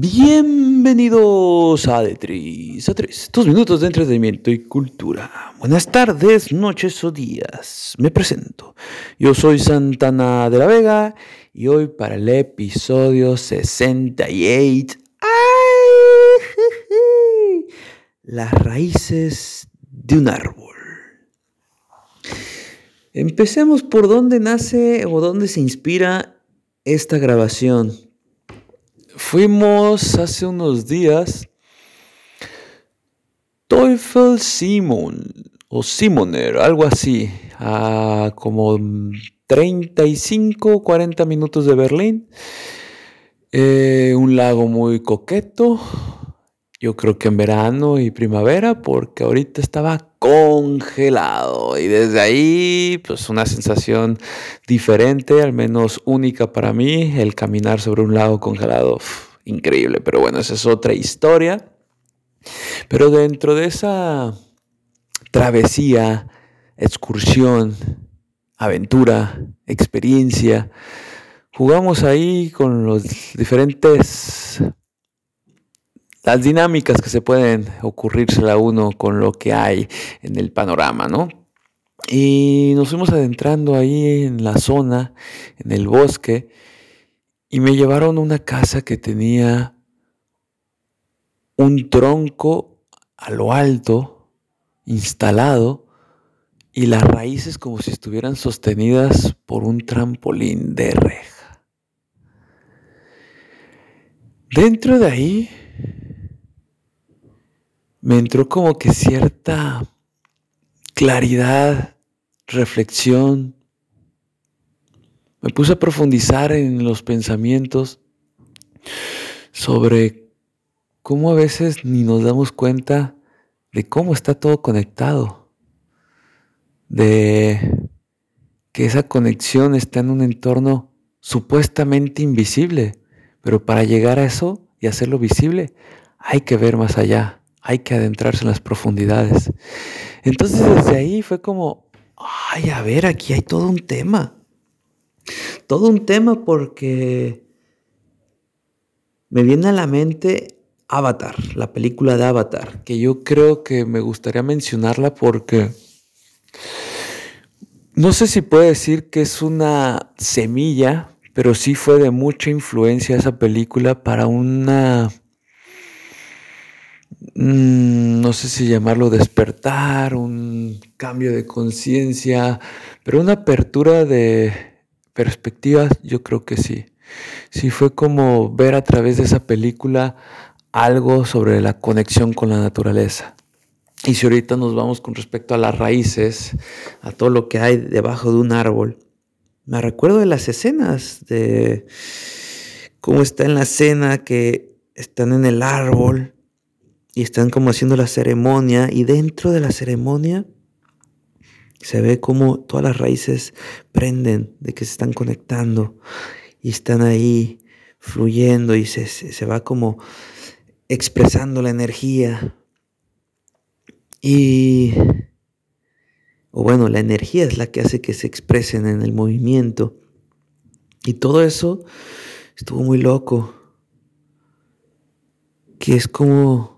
Bienvenidos a De a 3, dos minutos de entretenimiento y cultura. Buenas tardes, noches o días. Me presento. Yo soy Santana de la Vega y hoy para el episodio 68. ¡Ay! Las raíces de un árbol. Empecemos por dónde nace o dónde se inspira esta grabación. Fuimos hace unos días Teufel Simon o Simoner, algo así, a como 35, 40 minutos de Berlín. Eh, un lago muy coqueto, yo creo que en verano y primavera, porque ahorita estaba congelado y desde ahí, pues una sensación diferente, al menos única para mí, el caminar sobre un lago congelado, increíble, pero bueno, esa es otra historia. Pero dentro de esa travesía, excursión, aventura, experiencia, jugamos ahí con los diferentes las dinámicas que se pueden ocurrirse a uno con lo que hay en el panorama, ¿no? Y nos fuimos adentrando ahí en la zona, en el bosque, y me llevaron a una casa que tenía un tronco a lo alto, instalado, y las raíces como si estuvieran sostenidas por un trampolín de reja. Dentro de ahí me entró como que cierta claridad, reflexión. Me puse a profundizar en los pensamientos sobre cómo a veces ni nos damos cuenta de cómo está todo conectado, de que esa conexión está en un entorno supuestamente invisible, pero para llegar a eso y hacerlo visible hay que ver más allá, hay que adentrarse en las profundidades. Entonces desde ahí fue como, ay, a ver, aquí hay todo un tema. Todo un tema porque me viene a la mente Avatar, la película de Avatar, que yo creo que me gustaría mencionarla porque no sé si puedo decir que es una semilla, pero sí fue de mucha influencia esa película para una no sé si llamarlo despertar, un cambio de conciencia, pero una apertura de perspectivas, yo creo que sí. Sí fue como ver a través de esa película algo sobre la conexión con la naturaleza. Y si ahorita nos vamos con respecto a las raíces, a todo lo que hay debajo de un árbol, me recuerdo de las escenas, de cómo está en la escena que están en el árbol y están como haciendo la ceremonia y dentro de la ceremonia se ve como todas las raíces prenden, de que se están conectando y están ahí fluyendo y se, se va como expresando la energía. Y, o bueno, la energía es la que hace que se expresen en el movimiento. Y todo eso estuvo muy loco. Que es como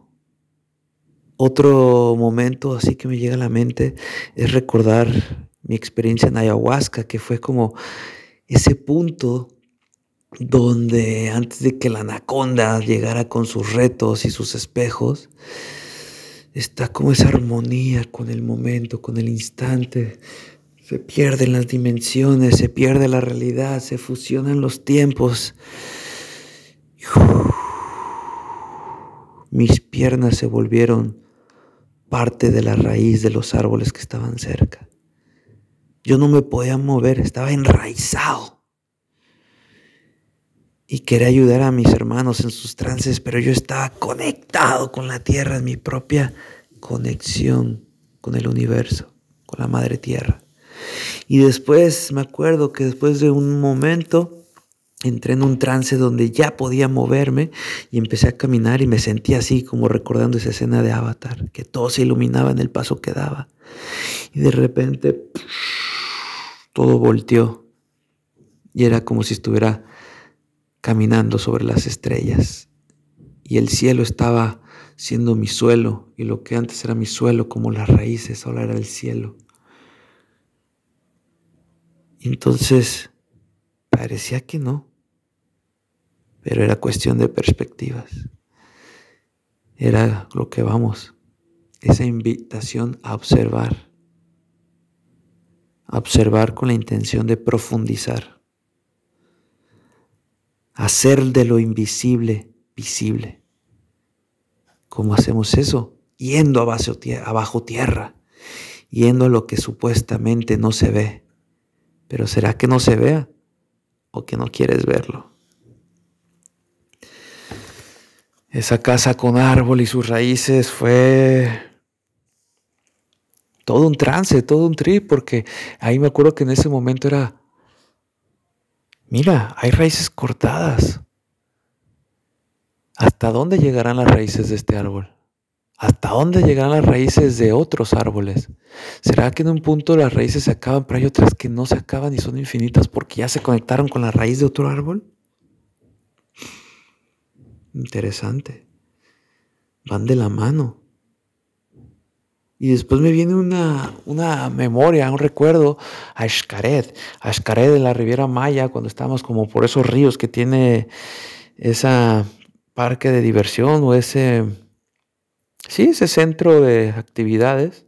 otro momento así que me llega a la mente es recordar mi experiencia en ayahuasca, que fue como ese punto donde antes de que la anaconda llegara con sus retos y sus espejos, está como esa armonía con el momento, con el instante. Se pierden las dimensiones, se pierde la realidad, se fusionan los tiempos. Mis piernas se volvieron parte de la raíz de los árboles que estaban cerca. Yo no me podía mover, estaba enraizado. y quería ayudar a mis hermanos en sus trances, pero yo estaba conectado con la tierra, en mi propia conexión con el universo, con la madre tierra. Y después me acuerdo que después de un momento entré en un trance donde ya podía moverme y empecé a caminar y me sentí así como recordando esa escena de Avatar, que todo se iluminaba en el paso que daba. Y de repente todo volteó y era como si estuviera caminando sobre las estrellas. Y el cielo estaba siendo mi suelo, y lo que antes era mi suelo, como las raíces, ahora era el cielo. Entonces parecía que no, pero era cuestión de perspectivas. Era lo que vamos, esa invitación a observar, a observar con la intención de profundizar hacer de lo invisible visible. ¿Cómo hacemos eso? Yendo abajo tierra, yendo a lo que supuestamente no se ve. Pero ¿será que no se vea o que no quieres verlo? Esa casa con árbol y sus raíces fue todo un trance, todo un trip, porque ahí me acuerdo que en ese momento era Mira, hay raíces cortadas. ¿Hasta dónde llegarán las raíces de este árbol? ¿Hasta dónde llegarán las raíces de otros árboles? ¿Será que en un punto las raíces se acaban, pero hay otras que no se acaban y son infinitas porque ya se conectaron con la raíz de otro árbol? Interesante. Van de la mano. Y después me viene una, una memoria, un recuerdo a Xcaret, a Xcaret de la Riviera Maya, cuando estábamos como por esos ríos que tiene ese parque de diversión o ese, sí, ese centro de actividades.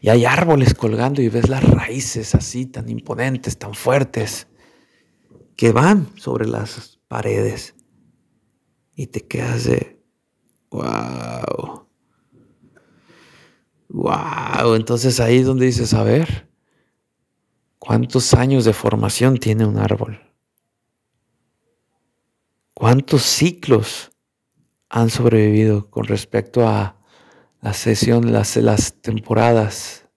Y hay árboles colgando y ves las raíces así tan imponentes, tan fuertes, que van sobre las paredes. Y te quedas de, wow. Wow, entonces ahí es donde dices, a ver, ¿cuántos años de formación tiene un árbol? ¿Cuántos ciclos han sobrevivido con respecto a la sesión, las, las temporadas,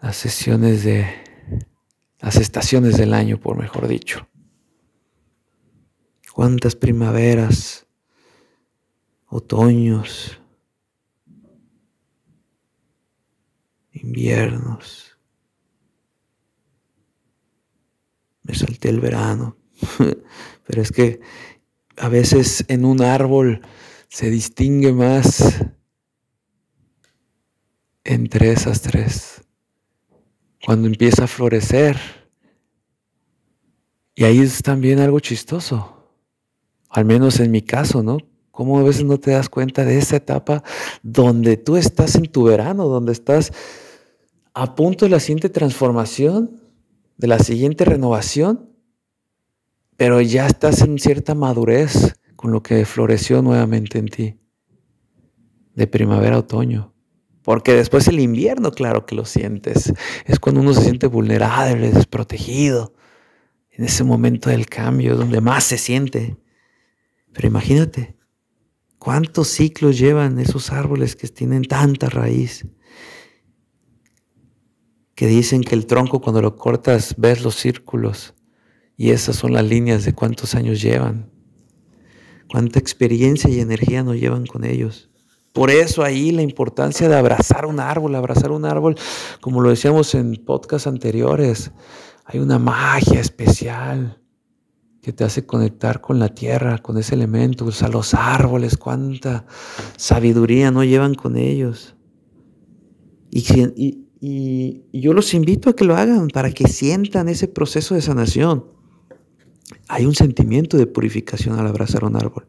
las sesiones de las estaciones del año, por mejor dicho? ¿Cuántas primaveras, otoños, inviernos. Me salté el verano. Pero es que a veces en un árbol se distingue más entre esas tres. Cuando empieza a florecer. Y ahí es también algo chistoso. Al menos en mi caso, ¿no? Cómo a veces no te das cuenta de esa etapa donde tú estás en tu verano, donde estás a punto de la siguiente transformación, de la siguiente renovación, pero ya estás en cierta madurez con lo que floreció nuevamente en ti, de primavera a otoño. Porque después el invierno, claro que lo sientes. Es cuando uno se siente vulnerable, desprotegido. En ese momento del cambio, donde más se siente. Pero imagínate, ¿cuántos ciclos llevan esos árboles que tienen tanta raíz? que dicen que el tronco cuando lo cortas ves los círculos y esas son las líneas de cuántos años llevan, cuánta experiencia y energía nos llevan con ellos. Por eso ahí la importancia de abrazar un árbol, abrazar un árbol, como lo decíamos en podcasts anteriores, hay una magia especial que te hace conectar con la tierra, con ese elemento, o sea, los árboles, cuánta sabiduría no llevan con ellos. Y, yo los invito a que lo hagan para que sientan ese proceso de sanación. Hay un sentimiento de purificación al abrazar un árbol.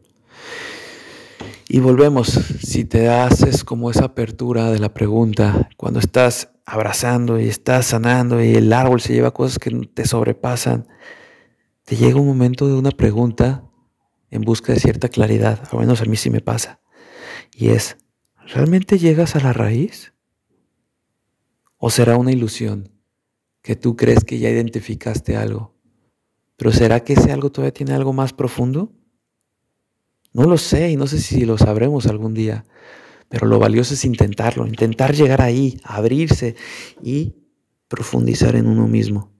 Y volvemos, si te haces como esa apertura de la pregunta, cuando estás abrazando y estás sanando y el árbol se lleva cosas que te sobrepasan, te llega un momento de una pregunta en busca de cierta claridad, al menos a mí sí me pasa, y es, ¿realmente llegas a la raíz? ¿O será una ilusión que tú crees que ya identificaste algo, Pero ¿será que ese algo todavía tiene algo más profundo? No lo sé y no sé si lo sabremos algún día, pero lo valioso es intentarlo, intentar llegar ahí, abrirse y profundizar en uno mismo.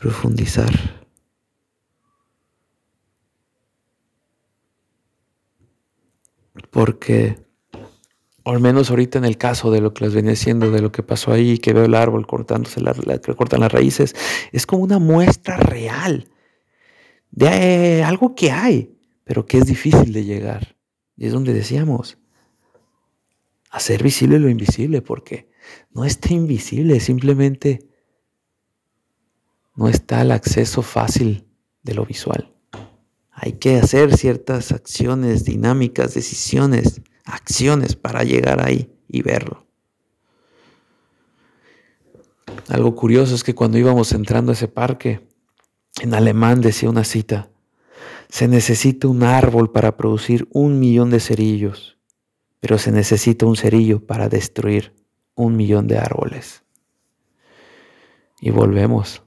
Profundizar. Porque o al menos ahorita en el caso de lo que les venía diciendo, de lo que pasó ahí, que veo el árbol cortándose, la, que cortan las raíces, es como una muestra real de eh, algo que hay, pero que es difícil de llegar. Y es donde decíamos, hacer visible lo invisible, porque no está invisible, simplemente no está el acceso fácil de lo visual. Hay que hacer ciertas acciones, dinámicas, decisiones acciones para llegar ahí y verlo. Algo curioso es que cuando íbamos entrando a ese parque, en alemán decía una cita, se necesita un árbol para producir un millón de cerillos, pero se necesita un cerillo para destruir un millón de árboles. Y volvemos,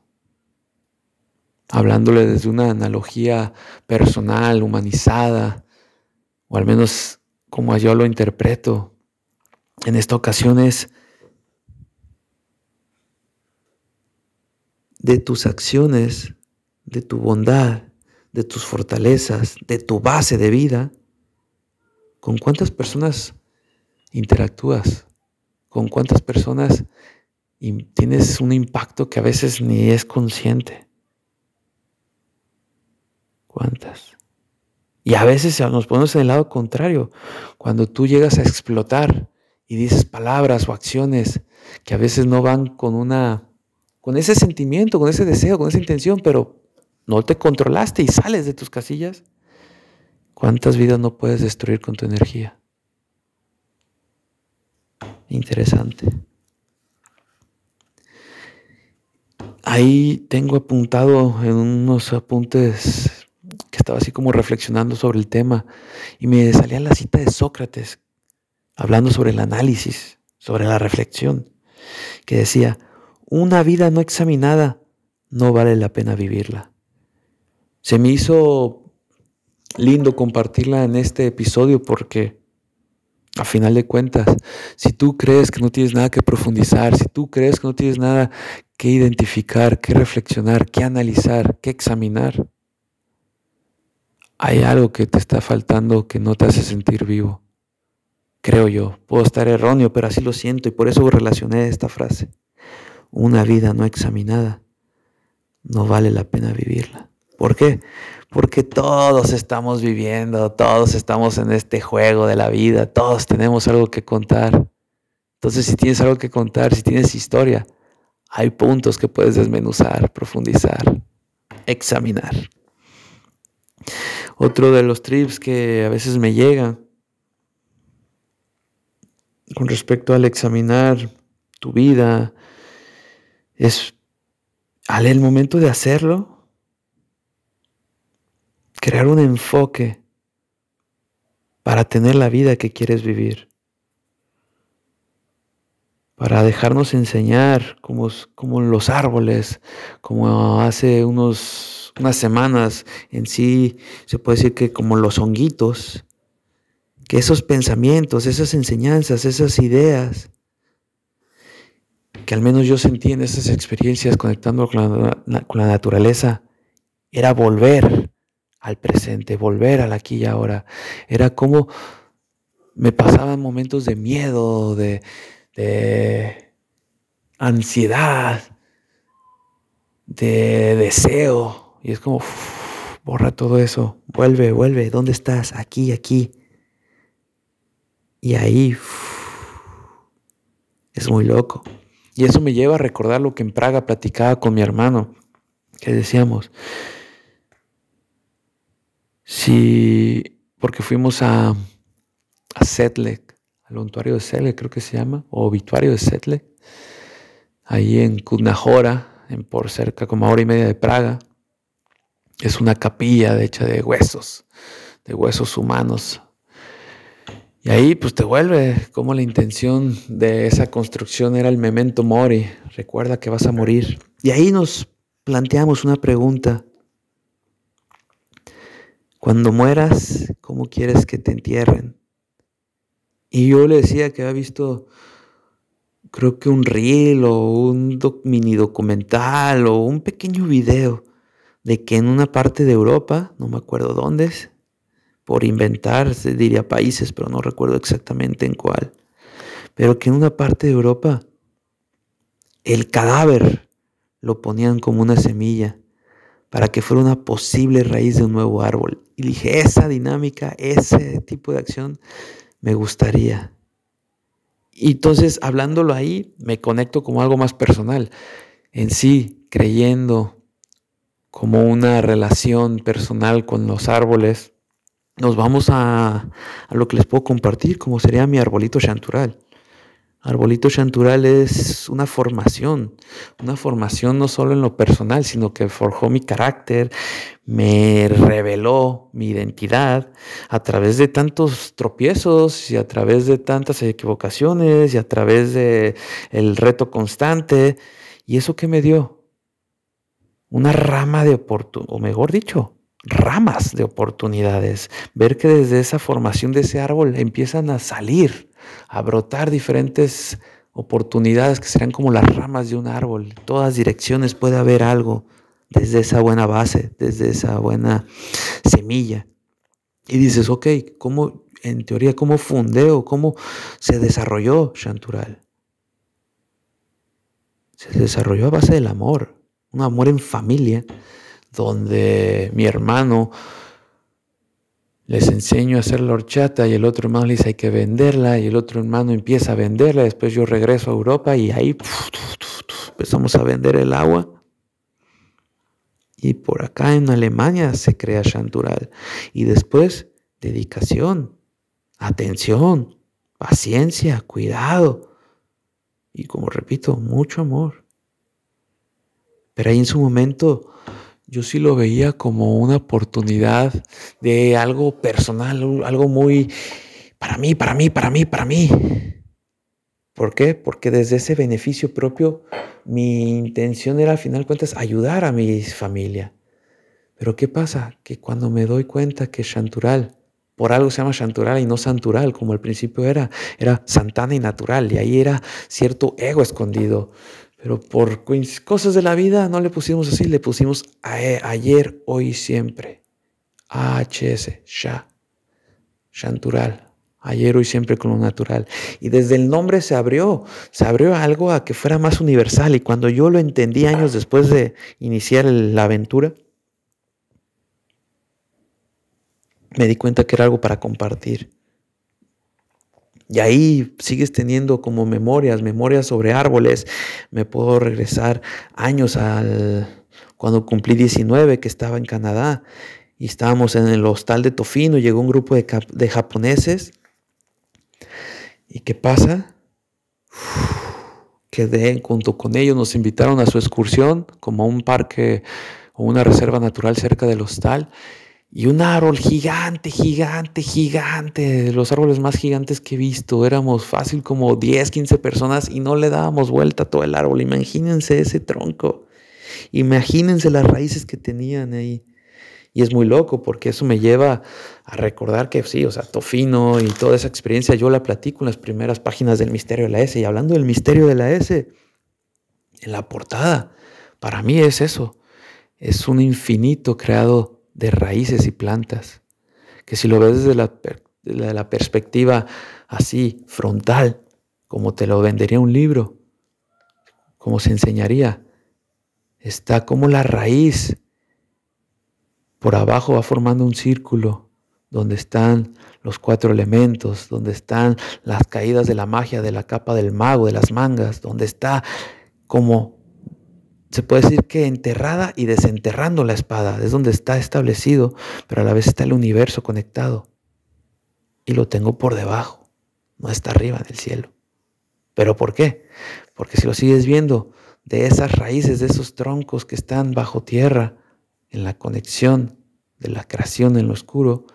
hablándole desde una analogía personal, humanizada, o al menos como yo lo interpreto en esta ocasión es de tus acciones, de tu bondad, de tus fortalezas, de tu base de vida, con cuántas personas interactúas, con cuántas personas tienes un impacto que a veces ni es consciente. ¿Cuántas? Y a veces nos ponemos en el lado contrario, cuando tú llegas a explotar y dices palabras o acciones que a veces no van con una con ese sentimiento, con ese deseo, con esa intención, pero no te controlaste y sales de tus casillas. ¿Cuántas vidas no puedes destruir con tu energía? Interesante. Ahí tengo apuntado en unos apuntes estaba así como reflexionando sobre el tema y me salía la cita de Sócrates hablando sobre el análisis, sobre la reflexión, que decía, una vida no examinada no vale la pena vivirla. Se me hizo lindo compartirla en este episodio porque a final de cuentas, si tú crees que no tienes nada que profundizar, si tú crees que no tienes nada que identificar, que reflexionar, que analizar, que examinar, hay algo que te está faltando que no te hace sentir vivo. Creo yo, puedo estar erróneo, pero así lo siento y por eso relacioné esta frase. Una vida no examinada no vale la pena vivirla. ¿Por qué? Porque todos estamos viviendo, todos estamos en este juego de la vida, todos tenemos algo que contar. Entonces, si tienes algo que contar, si tienes historia, hay puntos que puedes desmenuzar, profundizar, examinar. Otro de los trips que a veces me llega con respecto al examinar tu vida es al el momento de hacerlo crear un enfoque para tener la vida que quieres vivir para dejarnos enseñar como, como los árboles, como hace unos, unas semanas en sí, se puede decir que como los honguitos, que esos pensamientos, esas enseñanzas, esas ideas, que al menos yo sentí en esas experiencias conectando con la, con la naturaleza, era volver al presente, volver al aquí y ahora. Era como me pasaban momentos de miedo, de, de ansiedad, de deseo. Y es como, borra todo eso, vuelve, vuelve, ¿dónde estás? Aquí, aquí. Y ahí es muy loco. Y eso me lleva a recordar lo que en Praga platicaba con mi hermano, que decíamos, si, porque fuimos a, a Setlek, al obituario de Setle, creo que se llama, o obituario de Setle, ahí en Kudnajora, en por cerca como hora y media de Praga. Es una capilla hecha de huesos, de huesos humanos. Y ahí pues te vuelve como la intención de esa construcción era el memento mori, recuerda que vas a morir. Y ahí nos planteamos una pregunta. Cuando mueras, ¿cómo quieres que te entierren? Y yo le decía que había visto, creo que un reel o un mini documental o un pequeño video de que en una parte de Europa, no me acuerdo dónde es, por inventar, se diría países, pero no recuerdo exactamente en cuál, pero que en una parte de Europa el cadáver lo ponían como una semilla para que fuera una posible raíz de un nuevo árbol. Y dije, esa dinámica, ese tipo de acción, me gustaría. Y entonces, hablándolo ahí, me conecto como algo más personal. En sí, creyendo como una relación personal con los árboles, nos vamos a, a lo que les puedo compartir, como sería mi arbolito chantural. Arbolito Chantural es una formación, una formación no solo en lo personal, sino que forjó mi carácter, me reveló mi identidad a través de tantos tropiezos y a través de tantas equivocaciones y a través de el reto constante. ¿Y eso qué me dio? Una rama de oportunidad, o mejor dicho, ramas de oportunidades. Ver que desde esa formación de ese árbol empiezan a salir a brotar diferentes oportunidades que serán como las ramas de un árbol. En todas direcciones puede haber algo desde esa buena base, desde esa buena semilla. Y dices, ok, ¿cómo, en teoría, cómo fundeo, cómo se desarrolló Chantural? Se desarrolló a base del amor, un amor en familia, donde mi hermano les enseño a hacer la horchata y el otro hermano le dice hay que venderla y el otro hermano empieza a venderla, después yo regreso a Europa y ahí empezamos a vender el agua. Y por acá en Alemania se crea Chantural. Y después dedicación, atención, paciencia, cuidado. Y como repito, mucho amor. Pero ahí en su momento yo sí lo veía como una oportunidad de algo personal, algo muy para mí, para mí, para mí, para mí. ¿Por qué? Porque desde ese beneficio propio mi intención era al final de cuentas ayudar a mi familia. Pero ¿qué pasa? Que cuando me doy cuenta que Chantural, por algo se llama Chantural y no Santural, como al principio era, era Santana y Natural, y ahí era cierto ego escondido. Pero por cosas de la vida no le pusimos así, le pusimos e, ayer, hoy y siempre. AHS, Sha, Shantural. Ayer, hoy, siempre con lo natural. Y desde el nombre se abrió, se abrió algo a que fuera más universal. Y cuando yo lo entendí años después de iniciar la aventura, me di cuenta que era algo para compartir. Y ahí sigues teniendo como memorias, memorias sobre árboles. Me puedo regresar años al cuando cumplí 19, que estaba en Canadá. Y estábamos en el hostal de Tofino, llegó un grupo de, japoneses. ¿Y qué pasa? quedé junto con ellos, nos invitaron a su excursión como a un parque o una reserva natural cerca del hostal y un árbol gigante, gigante, gigante, los árboles más gigantes que he visto. Éramos fácil como 10, 15 personas y no le dábamos vuelta a todo el árbol. Imagínense ese tronco. Imagínense las raíces que tenían ahí. Y es muy loco porque eso me lleva a recordar que sí, o sea, Tofino y toda esa experiencia yo la platico en las primeras páginas del Misterio de la S. Y hablando del Misterio de la S, en la portada, para mí es eso. Es un infinito creado de raíces y plantas, que si lo ves desde la, perspectiva así, frontal, como te lo vendería un libro, como se enseñaría, está como la raíz por abajo va formando un círculo donde están los cuatro elementos, donde están las caídas de la magia, de la capa del mago, de las mangas, donde está como se puede decir que enterrada y desenterrando la espada, es donde está establecido, pero a la vez está el universo conectado. Y lo tengo por debajo, no está arriba en el cielo. ¿Pero por qué? Porque si lo sigues viendo de esas raíces, de esos troncos que están bajo tierra, en la conexión de la creación en lo oscuro,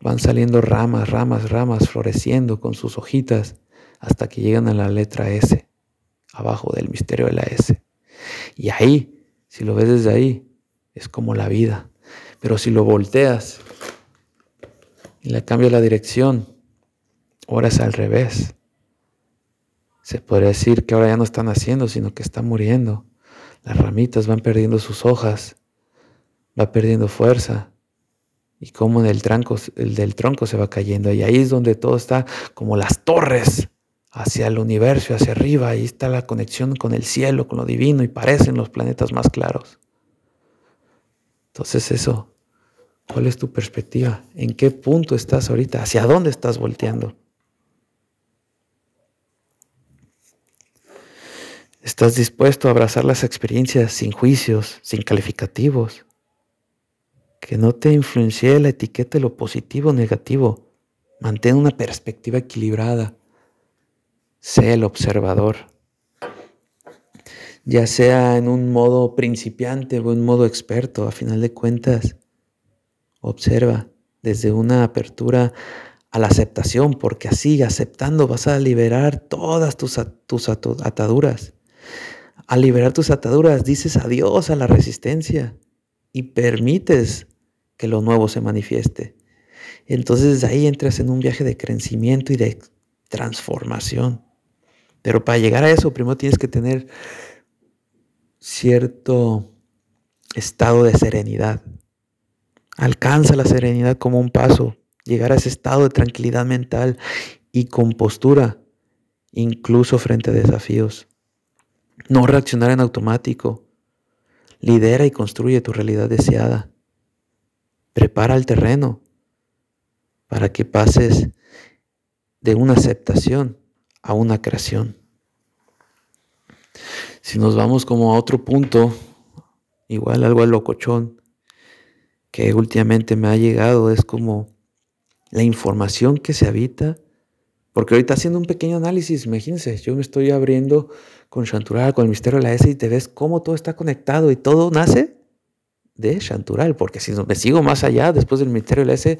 van saliendo ramas, ramas, ramas, floreciendo con sus hojitas hasta que llegan a la letra S, abajo del misterio de la S. Y ahí, si lo ves desde ahí, es como la vida. Pero si lo volteas y le cambias la dirección, ahora es al revés. Se podría decir que ahora ya no está naciendo, sino que está muriendo. Las ramitas van perdiendo sus hojas, va perdiendo fuerza. Y como en el, tronco, el del tronco se va cayendo. Y ahí es donde todo está como las torres hacia el universo, hacia arriba. Ahí está la conexión con el cielo, con lo divino. Y parecen los planetas más claros. Entonces eso, ¿cuál es tu perspectiva? ¿En qué punto estás ahorita? ¿Hacia dónde estás volteando? ¿Estás dispuesto a abrazar las experiencias sin juicios, sin calificativos? Que no te influencie la etiqueta de lo positivo o negativo. Mantén una perspectiva equilibrada. Sé el observador. Ya sea en un modo principiante o en modo experto, a final de cuentas, observa desde una apertura a la aceptación, porque así aceptando vas a liberar todas tus, tus ataduras. Al liberar tus ataduras, dices adiós a la resistencia y permites que lo nuevo se manifieste. Entonces ahí entras en un viaje de crecimiento y de transformación. Pero para llegar a eso, primero tienes que tener cierto estado de serenidad. Alcanza la serenidad como un paso, llegar a ese estado de tranquilidad mental y compostura, incluso frente a desafíos. No reaccionar en automático. Lidera y construye tu realidad deseada. Prepara el terreno para que pases de una aceptación a una creación. Si nos vamos como a otro punto, igual algo al locochón, que últimamente me ha llegado, es como la información que se habita porque ahorita haciendo un pequeño análisis, imagínense, yo me estoy abriendo con Chantural, con el misterio de la S y te ves cómo todo está conectado y todo nace de Chantural, porque si me sigo más allá, después del misterio de la S,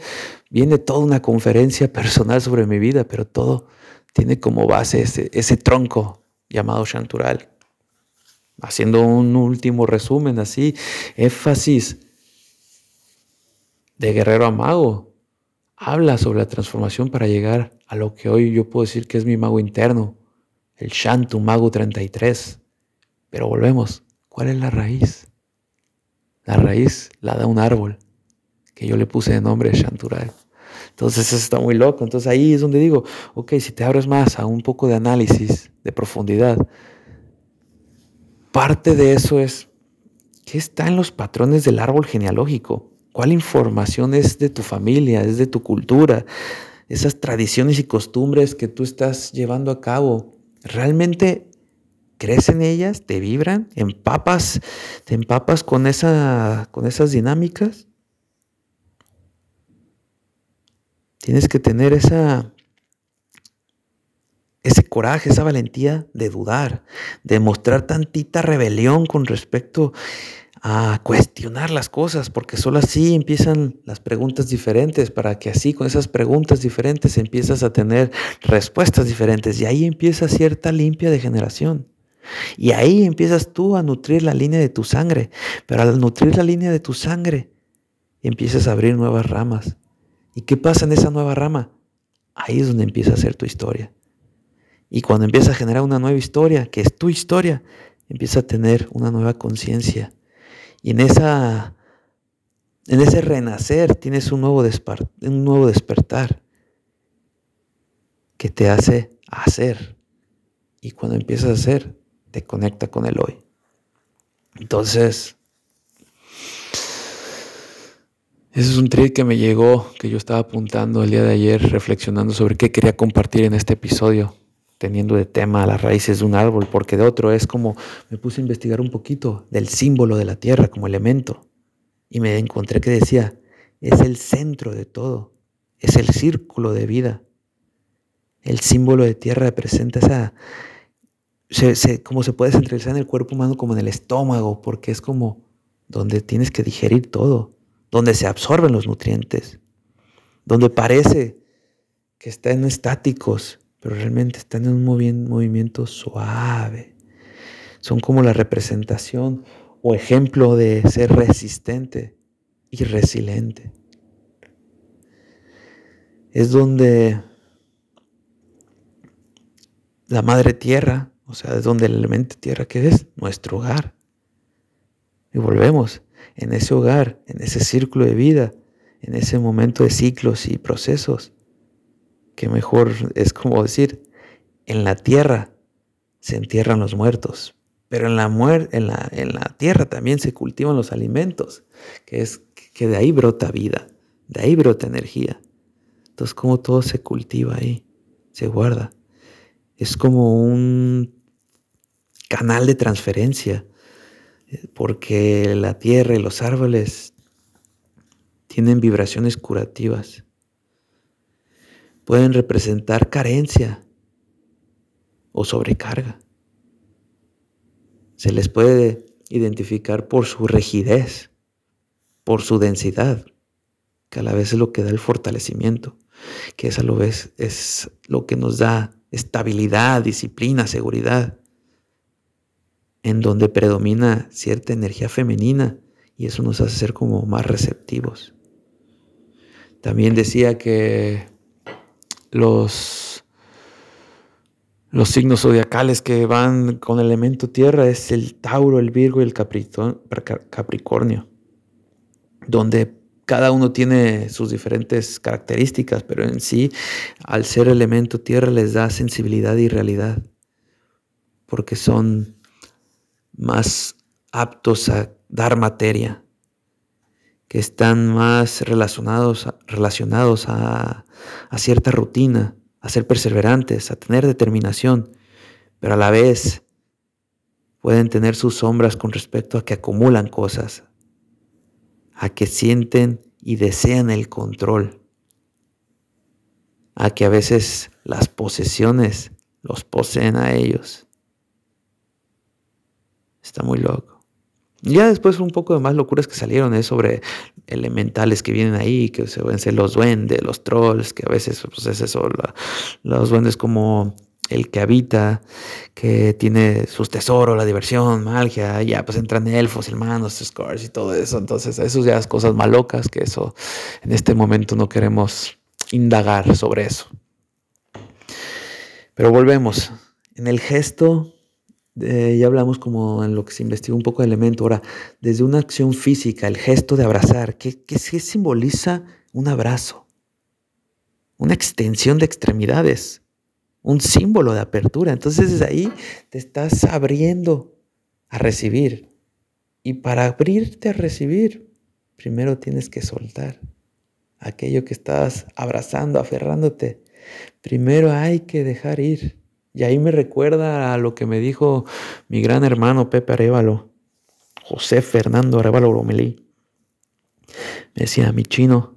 viene toda una conferencia personal sobre mi vida, pero todo tiene como base ese, tronco llamado Chantural. Haciendo un último resumen así, énfasis de guerrero a mago, habla sobre la transformación para llegar a lo que hoy yo puedo decir que es mi mago interno, el Shantu Mago 33. Pero volvemos, ¿cuál es la raíz? La raíz la da un árbol que yo le puse de nombre Shantural. Entonces eso está muy loco. Entonces ahí es donde digo, ok, si te abres más a un poco de análisis, de profundidad, parte de eso es, ¿qué está en los patrones del árbol genealógico? ¿Cuál información es de tu familia, es de tu cultura? Esas tradiciones y costumbres que tú estás llevando a cabo, ¿realmente crees en ellas? ¿Te vibran? ¿Empapas? ¿Te empapas con, esa, con esas dinámicas? Tienes que tener esa, ese coraje, esa valentía de dudar, de mostrar tantita rebelión con respecto a cuestionar las cosas, porque solo así empiezan las preguntas diferentes, para que así con esas preguntas diferentes empiezas a tener respuestas diferentes y ahí empieza cierta limpia de generación. Y ahí empiezas tú a nutrir la línea de tu sangre, pero al nutrir la línea de tu sangre, empiezas a abrir nuevas ramas. ¿Y qué pasa en esa nueva rama? Ahí es donde empieza a ser tu historia. Y cuando empieza a generar una nueva historia, que es tu historia, empieza a tener una nueva conciencia y en, esa, en ese renacer tienes un nuevo, un nuevo despertar que te hace hacer. Y cuando empiezas a hacer, te conecta con el hoy. Entonces, ese es un trip que me llegó, que yo estaba apuntando el día de ayer, reflexionando sobre qué quería compartir en este episodio teniendo de tema las raíces de un árbol, porque de otro es como me puse a investigar un poquito del símbolo de la tierra como elemento y me encontré que decía, es el centro de todo, es el círculo de vida. El símbolo de tierra representa esa, como se puede centralizar en el cuerpo humano como en el estómago, porque es como donde tienes que digerir todo, donde se absorben los nutrientes. donde parece que están estáticos, pero realmente están en un movimiento suave. Son como la representación o ejemplo de ser resistente y resiliente. Es donde la madre tierra, o sea, es donde el elemento tierra que es nuestro hogar. Y volvemos en ese hogar, en ese círculo de vida, en ese momento de ciclos y procesos, que mejor es como decir, en la tierra se entierran los muertos, pero en la, en la, en la tierra también se cultivan los alimentos, que es que de ahí brota vida, de ahí brota energía. Entonces, como todo se cultiva ahí, se guarda. Es como un canal de transferencia, porque la tierra y los árboles tienen vibraciones curativas. Pueden representar carencia o sobrecarga. Se les puede identificar por su rigidez, por su densidad, que a la vez es lo que da el fortalecimiento, que es a la vez es lo que nos da estabilidad, disciplina, seguridad, en donde predomina cierta energía femenina y eso nos hace ser como más receptivos. También decía que los, los signos zodiacales que van con el elemento tierra es el Tauro, el Virgo y el Capricornio, donde cada uno tiene sus diferentes características, pero en sí, al ser elemento tierra, les da sensibilidad y realidad, porque son más aptos a dar materia, que están más relacionados, relacionados a, a cierta rutina, a ser perseverantes, a tener determinación, pero a la vez pueden tener sus sombras con respecto a que acumulan cosas, a que sienten y desean el control, a que a veces las posesiones los poseen a ellos. Está muy loco. Ya después un poco de más locuras que salieron es sobre elementales que vienen ahí, que se ven ser los duendes, los trolls, que a veces pues es eso, los duendes como el que habita, que tiene sus tesoros, la diversión, magia, ya pues entran elfos, hermanos, scores y todo eso. Entonces, eso ya es cosas malocas que eso en este momento no queremos indagar sobre eso. Pero volvemos. En el gesto ya hablamos como en lo que se investiga un poco de elemento. Ahora, desde una acción física, el gesto de abrazar, ¿qué, qué, simboliza un abrazo? Una extensión de extremidades, un símbolo de apertura. Entonces desde ahí te estás abriendo a recibir. Y para abrirte a recibir, primero tienes que soltar aquello que estás abrazando, aferrándote. Primero hay que dejar ir. Y ahí me recuerda a lo que me dijo mi gran hermano Pepe Arevalo, José Fernando Arevalo Romelí. Me decía, mi chino,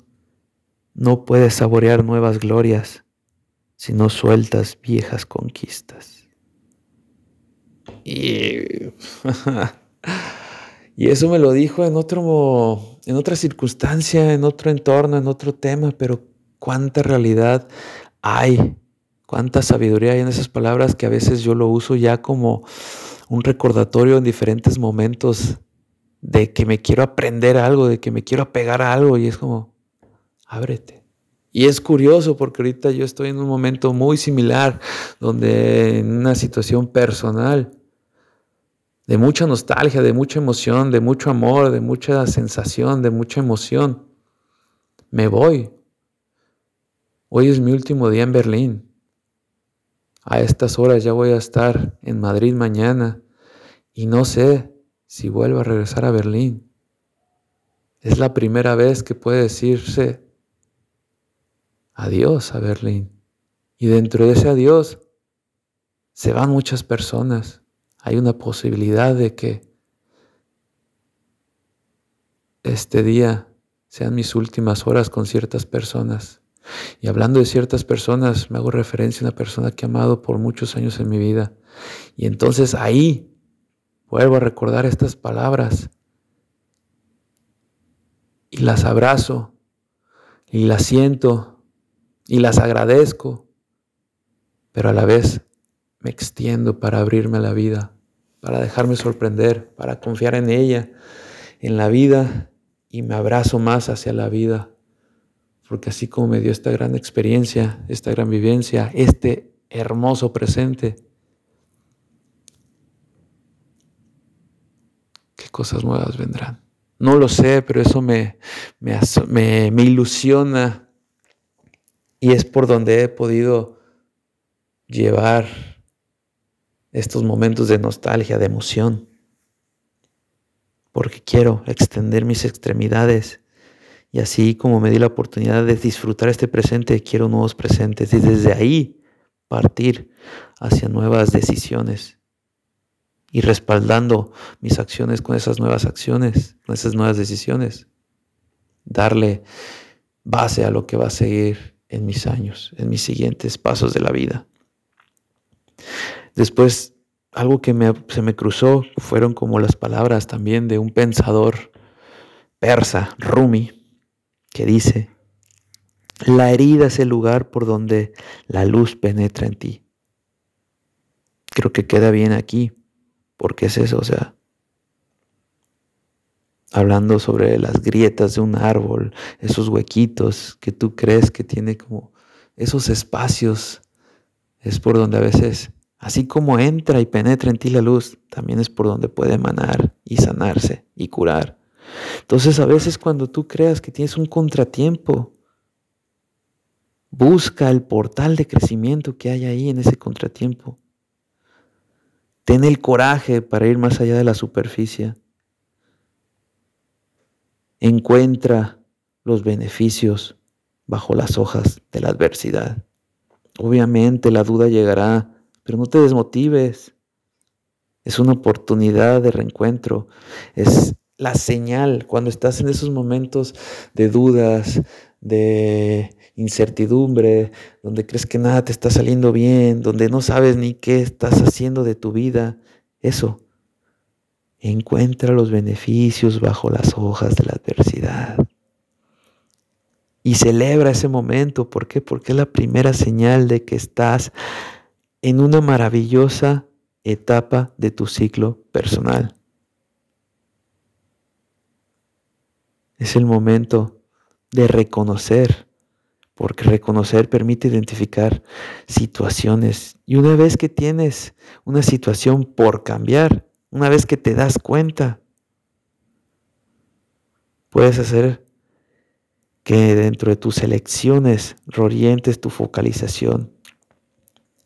no puedes saborear nuevas glorias si no sueltas viejas conquistas. Y, y eso me lo dijo en, otro, en otra circunstancia, en otro entorno, en otro tema, pero cuánta realidad hay Cuánta sabiduría hay en esas palabras que a veces yo lo uso ya como un recordatorio en diferentes momentos de que me quiero aprender algo, de que me quiero apegar a algo y es como, ábrete. Y es curioso porque ahorita yo estoy en un momento muy similar, donde en una situación personal, de mucha nostalgia, de mucha emoción, de mucho amor, de mucha sensación, de mucha emoción, me voy. Hoy es mi último día en Berlín a estas horas ya voy a estar en Madrid mañana y no sé si vuelvo a regresar a Berlín. Es la primera vez que puede decirse adiós a Berlín. Y dentro de ese adiós se van muchas personas. Hay una posibilidad de que este día sean mis últimas horas con ciertas personas. Y hablando de ciertas personas, me hago referencia a una persona que he amado por muchos años en mi vida. Y entonces ahí vuelvo a recordar estas palabras y las abrazo, y las siento y las agradezco, pero a la vez me extiendo para abrirme a la vida, para dejarme sorprender, para confiar en ella, en la vida y me abrazo más hacia la vida, porque así como me dio esta gran experiencia, esta gran vivencia, este hermoso presente, ¿qué cosas nuevas vendrán? No lo sé, pero eso me, me, me, ilusiona y es por donde he podido llevar estos momentos de nostalgia, de emoción, porque quiero extender mis extremidades y así como me di la oportunidad de disfrutar este presente, quiero nuevos presentes y desde ahí partir hacia nuevas decisiones y respaldando mis acciones con esas nuevas acciones, con esas nuevas decisiones. Darle base a lo que va a seguir en mis años, en mis siguientes pasos de la vida. Después, algo que se me cruzó fueron como las palabras también de un pensador persa, Rumi, que dice, la herida es el lugar por donde la luz penetra en ti. Creo que queda bien aquí porque es eso, o sea, hablando sobre las grietas de un árbol, esos huequitos que tú crees que tiene como esos espacios, es por donde a veces, así como entra y penetra en ti la luz, también es por donde puede emanar y sanarse y curar. Entonces a veces cuando tú creas que tienes un contratiempo, busca el portal de crecimiento que hay ahí en ese contratiempo Ten el coraje para ir más allá de la superficie. Encuentra los beneficios bajo las hojas de la adversidad. Obviamente la duda llegará, pero no te desmotives. Es una oportunidad de reencuentro. Es la señal cuando estás en esos momentos de dudas, de incertidumbre, donde crees que nada te está saliendo bien, donde no sabes ni qué estás haciendo de tu vida, eso. Encuentra los beneficios bajo las hojas de la adversidad. Y celebra ese momento. ¿Por qué? Porque es la primera señal de que estás en una maravillosa etapa de tu ciclo personal. Es el momento de reconocer porque reconocer permite identificar situaciones. Y una vez que tienes una situación por cambiar, una vez que te das cuenta, puedes hacer que dentro de tus elecciones reorientes tu focalización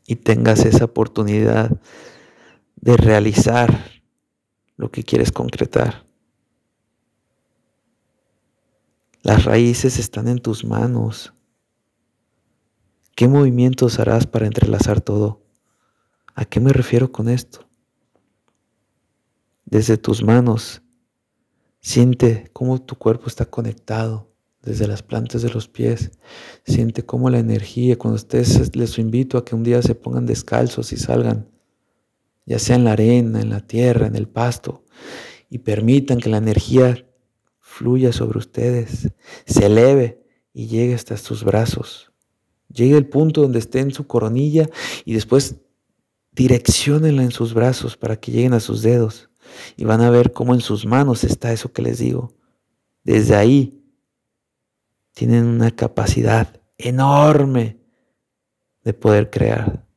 y tengas esa oportunidad de realizar lo que quieres concretar. Las raíces están en tus manos. ¿Qué movimientos harás para entrelazar todo? ¿A qué me refiero con esto? Desde tus manos, siente cómo tu cuerpo está conectado desde las plantas de los pies. Siente cómo la energía, cuando estés, les invito a que un día se pongan descalzos y salgan, ya sea en la arena, en la tierra, en el pasto, y permitan que la energía fluya sobre ustedes, se eleve y llegue hasta sus brazos. Llegue al punto donde esté en su coronilla y después direccionenla en sus brazos para que lleguen a sus dedos. Y van a ver cómo en sus manos está eso que les digo. Desde ahí tienen una capacidad enorme de poder crear,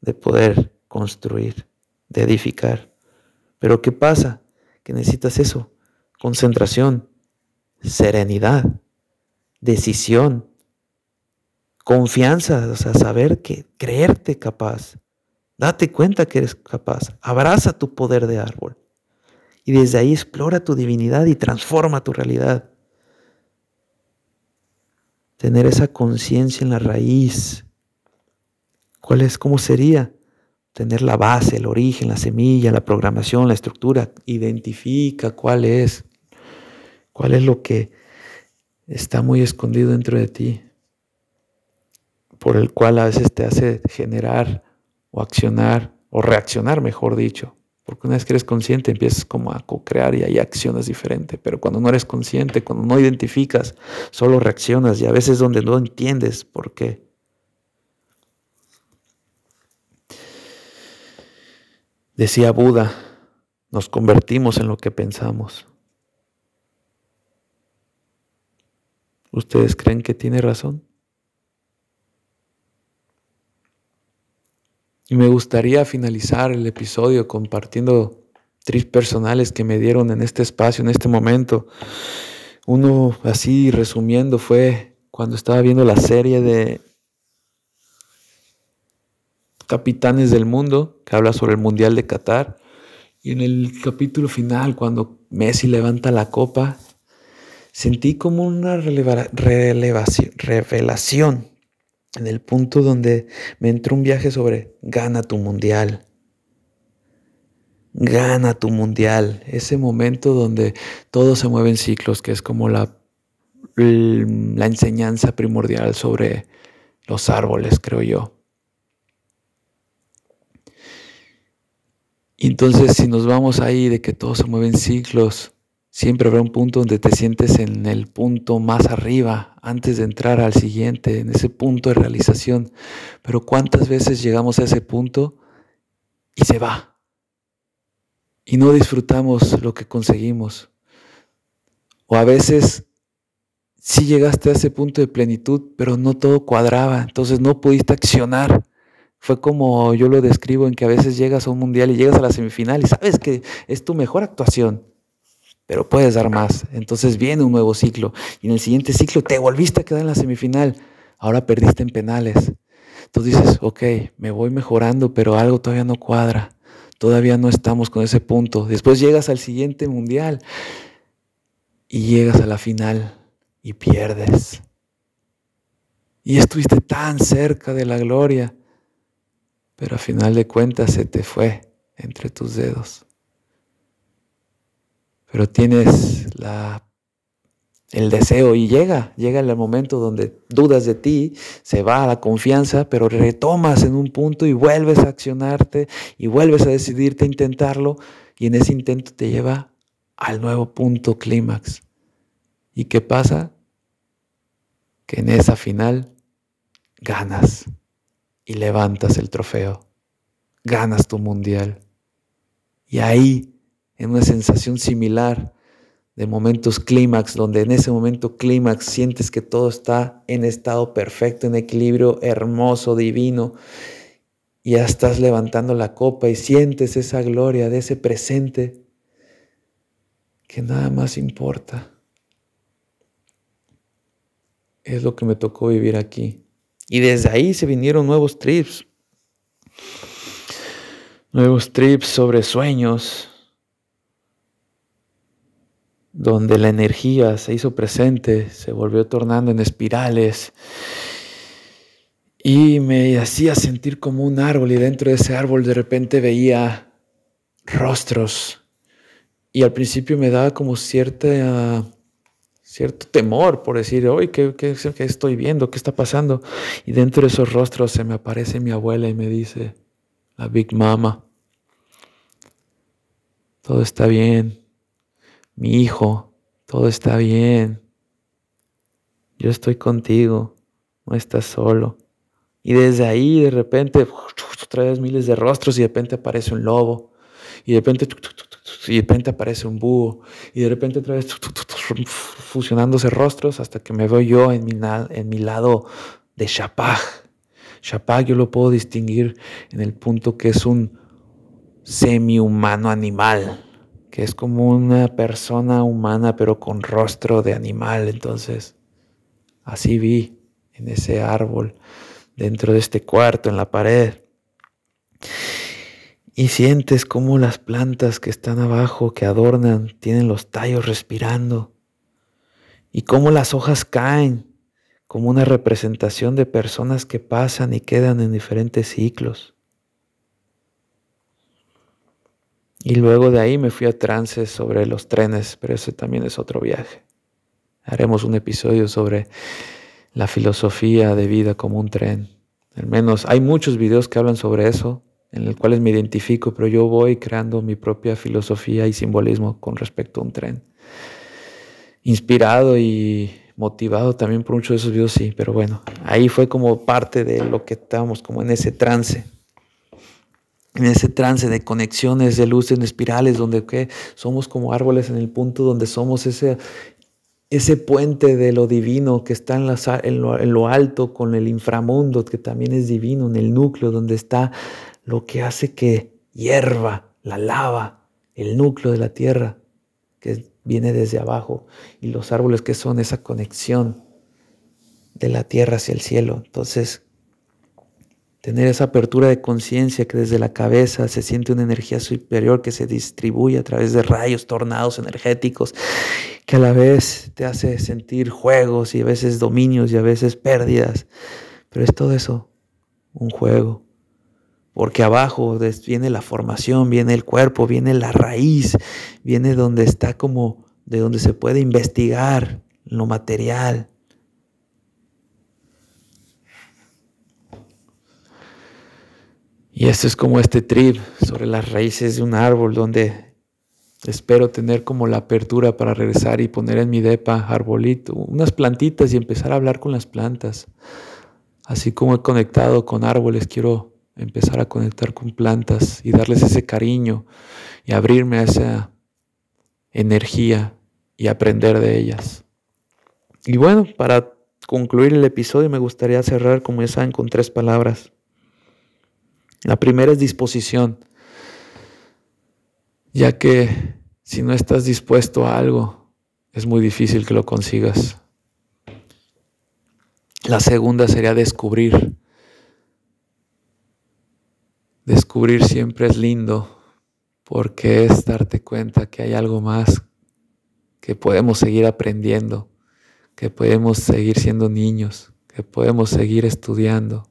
de poder construir, de edificar. Pero ¿qué pasa? Que necesitas eso, concentración, serenidad, decisión, confianza, o sea, saber que creerte capaz. Date cuenta que eres capaz. Abraza tu poder de árbol. Y desde ahí explora tu divinidad y transforma tu realidad. Tener esa conciencia en la raíz. ¿Cuál es? ¿Cómo sería? Tener la base, el origen, la semilla, la programación, la estructura. Identifica cuál es. ¿Cuál es lo que está muy escondido dentro de ti? por el cual a veces te hace generar o accionar o reaccionar, mejor dicho, Porque una vez que eres consciente empiezas como a co-crear y hay acciones diferentes. Pero cuando no eres consciente, cuando no identificas, solo reaccionas y a veces donde no entiendes por qué. Decía Buda, nos convertimos en lo que pensamos. ¿Ustedes creen que tiene razón? Y me gustaría finalizar el episodio compartiendo tres personales que me dieron en este espacio, en este momento. Uno, así resumiendo, fue cuando estaba viendo la serie de Capitanes del Mundo, que habla sobre el Mundial de Qatar. Y en el capítulo final, cuando Messi levanta la copa, sentí como una revelación en el punto donde me entró un viaje sobre gana tu mundial. Gana tu mundial. Ese momento donde todo se mueve en ciclos, que es como la, la enseñanza primordial sobre los árboles, creo yo. Entonces si nos vamos ahí de que todo se mueve en ciclos, Siempre habrá un punto donde te sientes en el punto más arriba antes de entrar al siguiente, en ese punto de realización. Pero ¿cuántas veces llegamos a ese punto y se va? Y no disfrutamos lo que conseguimos. O a veces sí llegaste a ese punto de plenitud, pero no todo cuadraba, entonces no pudiste accionar. Fue como yo lo describo en que a veces llegas a un mundial y llegas a la semifinal y sabes que es tu mejor actuación pero puedes dar más. Entonces viene un nuevo ciclo y en el siguiente ciclo te volviste a quedar en la semifinal, ahora perdiste en penales. Entonces dices, ok, me voy mejorando, pero algo todavía no cuadra, todavía no estamos con ese punto. Después llegas al siguiente mundial y llegas a la final y pierdes. Y estuviste tan cerca de la gloria, pero a final de cuentas se te fue entre tus dedos pero tienes la, el deseo y llega, llega el momento donde dudas de ti, se va la confianza, pero retomas en un punto y vuelves a accionarte y vuelves a decidirte a intentarlo y en ese intento te lleva al nuevo punto clímax. ¿Y qué pasa? Que en esa final ganas y levantas el trofeo, ganas tu mundial. Y ahí en una sensación similar de momentos clímax, donde en ese momento clímax sientes que todo está en estado perfecto, en equilibrio hermoso, divino, y ya estás levantando la copa y sientes esa gloria de ese presente que nada más importa. Es lo que me tocó vivir aquí. Y desde ahí se vinieron nuevos trips. Nuevos trips sobre sueños, donde la energía se hizo presente, se volvió tornando en espirales y me hacía sentir como un árbol y dentro de ese árbol de repente veía rostros y al principio me daba como cierta, cierto temor por decir, hoy ¿qué, qué, qué estoy viendo? ¿Qué está pasando? Y dentro de esos rostros se me aparece mi abuela y me dice, la Big Mama, todo está bien mi hijo, todo está bien. Yo estoy contigo, no estás solo. Y desde ahí de repente traes miles de rostros y de repente aparece un lobo. Y de repente, y de repente aparece un búho. Y de repente otra vez fusionándose rostros hasta que me veo yo en mi, en mi lado de Shapag. Shapag yo lo puedo distinguir en el punto que es un semi-humano animal que es como una persona humana pero con rostro de animal. Entonces, así vi en ese árbol, dentro de este cuarto, en la pared. Y sientes como las plantas que están abajo, que adornan, tienen los tallos respirando. Y cómo las hojas caen, como una representación de personas que pasan y quedan en diferentes ciclos. Y luego de ahí me fui a trances sobre los trenes, pero ese también es otro viaje. Haremos un episodio sobre la filosofía de vida como un tren. Al menos hay muchos videos que hablan sobre eso. en los cuales me identifico, pero yo voy creando mi propia filosofía y simbolismo con respecto a un tren. Inspirado y motivado también por muchos de esos videos, sí, pero bueno, ahí fue como parte de lo que estábamos, como en ese trance, en ese trance de conexiones de luz en espirales, donde ¿qué? somos como árboles en el punto donde somos ese, ese puente de lo divino que está en, en, lo, en lo alto con el inframundo, que también es divino, en el núcleo, donde está lo que hace que hierva la lava, el núcleo de la tierra, que viene desde abajo, y los árboles que son esa conexión de la tierra hacia el cielo. Entonces, tener esa apertura de conciencia que desde la cabeza se siente una energía superior que se distribuye a través de rayos, tornados energéticos, que a la vez te hace sentir juegos y a veces dominios y a veces pérdidas. Pero es todo eso, un juego. Porque abajo viene la formación, viene el cuerpo, viene la raíz, viene donde está como, de donde se puede investigar lo material. Y esto es como este trip sobre las raíces de un árbol donde espero tener como la apertura para regresar y poner en mi depa arbolito, unas plantitas y empezar a hablar con las plantas. Así como he conectado con árboles, quiero empezar a conectar con plantas y darles ese cariño y abrirme a esa energía y aprender de ellas. Y bueno, para concluir el episodio me gustaría cerrar, como ya saben, con tres palabras. La primera es disposición, ya que si no estás dispuesto a algo, es muy difícil que lo consigas. La segunda sería descubrir. Descubrir siempre es lindo porque es darte cuenta que hay algo más, que podemos seguir aprendiendo, que podemos seguir siendo niños, que podemos seguir estudiando,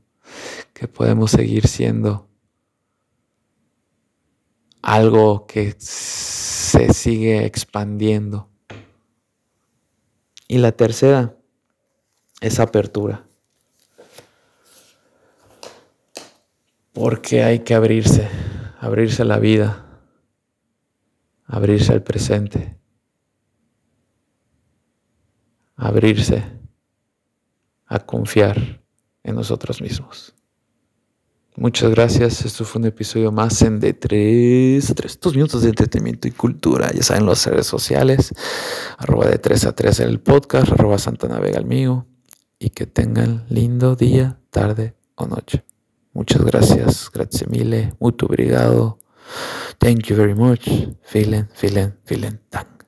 que podemos seguir siendo algo que se sigue expandiendo. Y la tercera es apertura. Porque hay que abrirse, abrirse a la vida, abrirse al presente, abrirse a confiar en nosotros mismos. Muchas gracias. Esto fue un episodio más en de tres, tres, dos minutos de entretenimiento y cultura. Ya saben, las redes sociales, arroba de 3 a 3 el podcast, arroba Santa Navega el mío. Y que tengan lindo día, tarde o noche. Muchas gracias, grazie mille, muito obrigado. Thank you very much. Vielen, vielen, vielen Dank.